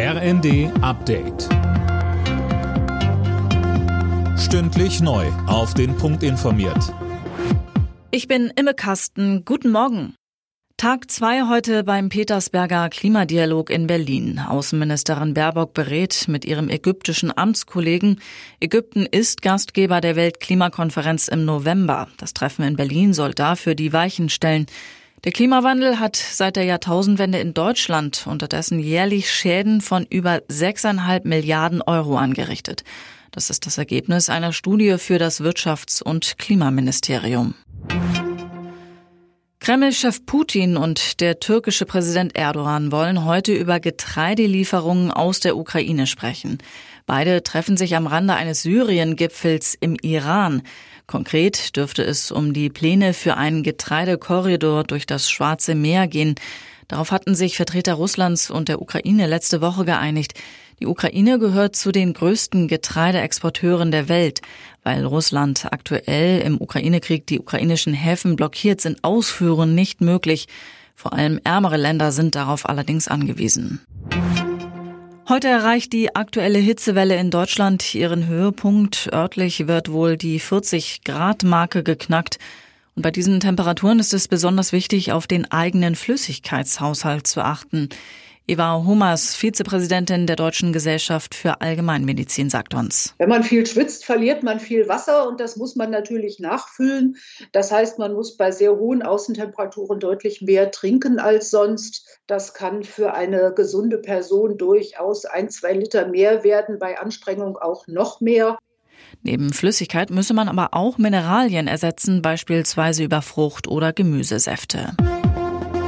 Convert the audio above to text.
RND Update. Stündlich neu. Auf den Punkt informiert. Ich bin Imme Kasten. Guten Morgen. Tag zwei heute beim Petersberger Klimadialog in Berlin. Außenministerin Baerbock berät mit ihrem ägyptischen Amtskollegen. Ägypten ist Gastgeber der Weltklimakonferenz im November. Das Treffen in Berlin soll dafür die Weichen stellen. Der Klimawandel hat seit der Jahrtausendwende in Deutschland unterdessen jährlich Schäden von über 6,5 Milliarden Euro angerichtet. Das ist das Ergebnis einer Studie für das Wirtschafts- und Klimaministerium. Kreml-Chef Putin und der türkische Präsident Erdogan wollen heute über Getreidelieferungen aus der Ukraine sprechen. Beide treffen sich am Rande eines Syrien-Gipfels im Iran. Konkret dürfte es um die Pläne für einen Getreidekorridor durch das Schwarze Meer gehen. Darauf hatten sich Vertreter Russlands und der Ukraine letzte Woche geeinigt. Die Ukraine gehört zu den größten Getreideexporteuren der Welt. Weil Russland aktuell im Ukraine-Krieg die ukrainischen Häfen blockiert, sind Ausführungen nicht möglich. Vor allem ärmere Länder sind darauf allerdings angewiesen. Heute erreicht die aktuelle Hitzewelle in Deutschland ihren Höhepunkt. Örtlich wird wohl die 40 Grad Marke geknackt. Und bei diesen Temperaturen ist es besonders wichtig, auf den eigenen Flüssigkeitshaushalt zu achten. Eva Hummers, Vizepräsidentin der Deutschen Gesellschaft für Allgemeinmedizin, sagt uns. Wenn man viel schwitzt, verliert man viel Wasser und das muss man natürlich nachfüllen. Das heißt, man muss bei sehr hohen Außentemperaturen deutlich mehr trinken als sonst. Das kann für eine gesunde Person durchaus ein, zwei Liter mehr werden, bei Anstrengung auch noch mehr. Neben Flüssigkeit müsse man aber auch Mineralien ersetzen, beispielsweise über Frucht- oder Gemüsesäfte.